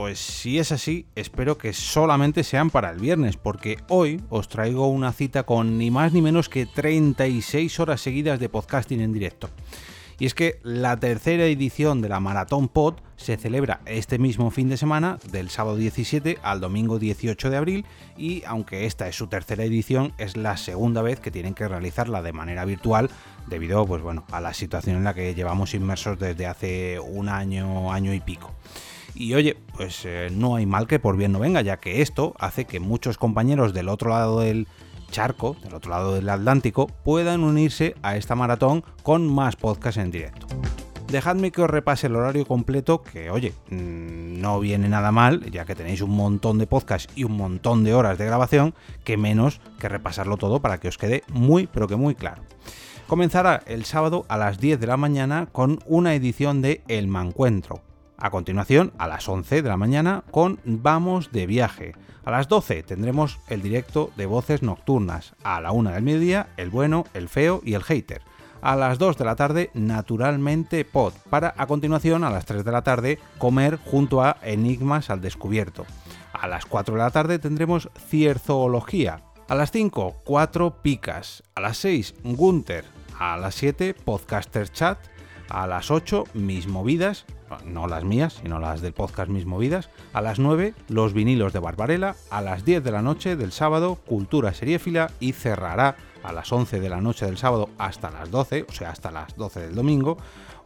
Pues si es así, espero que solamente sean para el viernes, porque hoy os traigo una cita con ni más ni menos que 36 horas seguidas de podcasting en directo. Y es que la tercera edición de la Maratón Pod se celebra este mismo fin de semana, del sábado 17 al domingo 18 de abril, y aunque esta es su tercera edición, es la segunda vez que tienen que realizarla de manera virtual debido pues, bueno, a la situación en la que llevamos inmersos desde hace un año, año y pico. Y oye, pues eh, no hay mal que por bien no venga, ya que esto hace que muchos compañeros del otro lado del charco, del otro lado del Atlántico, puedan unirse a esta maratón con más podcasts en directo. Dejadme que os repase el horario completo, que oye, mm, no viene nada mal, ya que tenéis un montón de podcasts y un montón de horas de grabación, que menos que repasarlo todo para que os quede muy, pero que muy claro. Comenzará el sábado a las 10 de la mañana con una edición de El Mancuentro, a continuación, a las 11 de la mañana, con Vamos de viaje. A las 12 tendremos el directo de voces nocturnas. A la 1 del mediodía, el bueno, el feo y el hater. A las 2 de la tarde, naturalmente pod, para a continuación, a las 3 de la tarde, comer junto a Enigmas al descubierto. A las 4 de la tarde tendremos Cierzoología. A las 5, 4 picas. A las 6, Gunther. A las 7, Podcaster Chat. A las 8, Mis Movidas no las mías, sino las del podcast Mis Movidas. A las 9, los vinilos de Barbarella. A las 10 de la noche del sábado, Cultura Seriéfila. Y cerrará a las 11 de la noche del sábado hasta las 12, o sea, hasta las 12 del domingo,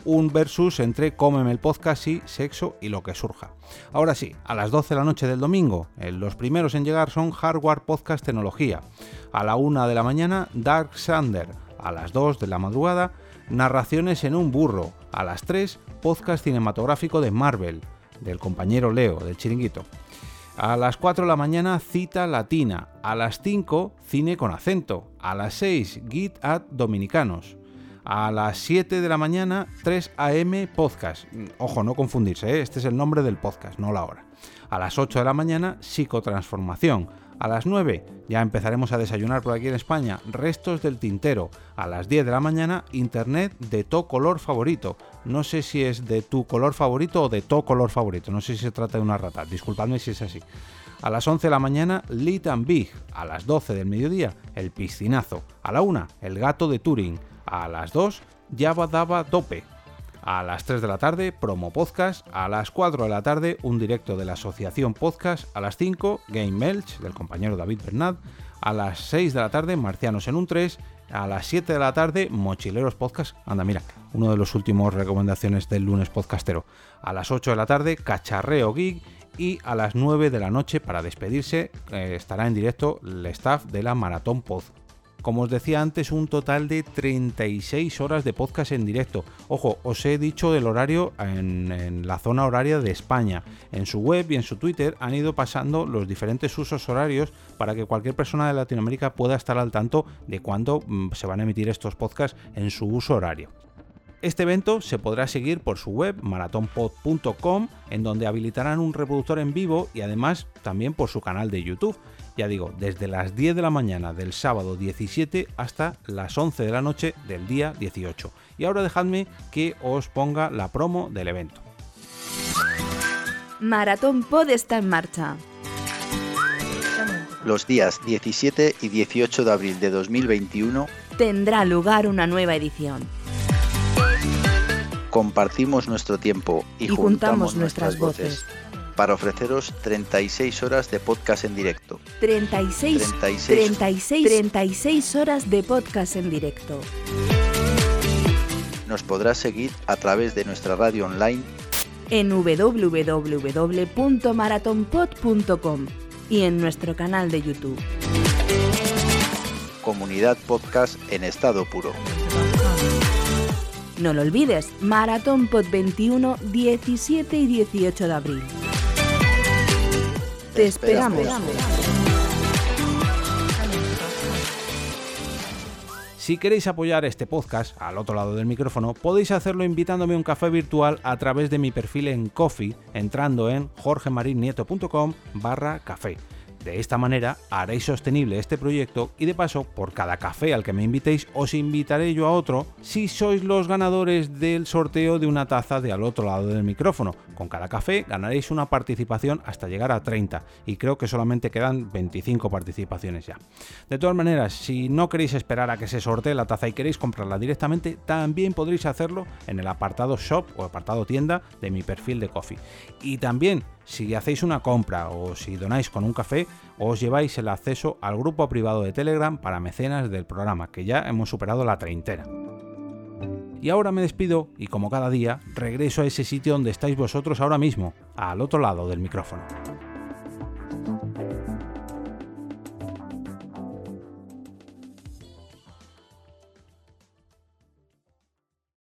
un versus entre Cómeme el podcast y sexo y lo que surja. Ahora sí, a las 12 de la noche del domingo, los primeros en llegar son Hardware Podcast Tecnología. A la 1 de la mañana, Dark Sander. A las 2 de la madrugada, Narraciones en un burro. A las 3, podcast cinematográfico de Marvel, del compañero Leo, del chiringuito. A las 4 de la mañana, cita latina. A las 5, cine con acento. A las 6, Git at Dominicanos. A las 7 de la mañana, 3 AM Podcast. Ojo, no confundirse, ¿eh? este es el nombre del podcast, no la hora. A las 8 de la mañana, Psicotransformación. A las 9 ya empezaremos a desayunar por aquí en España, restos del tintero. A las 10 de la mañana, internet de tu color favorito. No sé si es de tu color favorito o de tu color favorito. No sé si se trata de una rata. Disculpadme si es así. A las 11 de la mañana, Lit and Big. A las 12 del mediodía, el piscinazo. A la 1, el gato de Turing. A las 2, Java Daba Dope. A las 3 de la tarde, promo podcast. A las 4 de la tarde, un directo de la asociación podcast. A las 5, Game Melch, del compañero David Bernat. A las 6 de la tarde, Marcianos en un 3. A las 7 de la tarde, Mochileros Podcast. Anda, mira, uno de los últimos recomendaciones del lunes podcastero. A las 8 de la tarde, Cacharreo Geek. Y a las 9 de la noche, para despedirse, eh, estará en directo el staff de la Maratón Pod como os decía antes, un total de 36 horas de podcast en directo. Ojo, os he dicho el horario en, la zona horaria de España. En su web y en su Twitter han ido pasando los diferentes usos horarios para que cualquier persona de Latinoamérica pueda estar al tanto de cuándo mm, se van a emitir estos podcasts en su uso horario. Este evento se podrá seguir por su web maratonpod.com, en donde habilitarán un reproductor en vivo y además también por su canal de YouTube ya digo, desde las 10 de la mañana del sábado 17 hasta las 11 de la noche del día 18. Y ahora dejadme que os ponga la promo del evento. Maratón Pod está en marcha. Los días 17 y 18 de abril de 2021 tendrá lugar una nueva edición. Compartimos nuestro tiempo y, juntamos, nuestras, voces para ofreceros 36 horas de podcast en directo. 36, 36, 36, 36 horas de podcast en directo. Nos podrás seguir a través de nuestra radio online en www.maratonpod.com y en nuestro canal de YouTube. Comunidad Podcast en estado puro. No lo olvides, Maratón Pod 21, 17 y 18 de abril. Te esperamos. Si queréis apoyar este podcast al otro lado del micrófono, podéis hacerlo invitándome a un café virtual a través de mi perfil en Coffee, entrando en jorgemarinieto.com barra café. De esta manera haréis sostenible este proyecto y de paso, por cada café al que me invitéis, os invitaré yo a otro si sois los ganadores del sorteo de una taza de al otro lado del micrófono. Con cada café ganaréis una participación hasta llegar a 30 y creo que solamente quedan 25 participaciones ya. De todas maneras, si no queréis esperar a que se sortee la taza y queréis comprarla directamente, también podréis hacerlo en el apartado shop o apartado tienda de mi perfil de Coffee. Y también si hacéis una compra o si donáis con un café, os lleváis el acceso al grupo privado de Telegram para mecenas del programa, que ya hemos superado la treintena. Y ahora me despido y como cada día, regreso a ese sitio donde estáis vosotros ahora mismo, al otro lado del micrófono.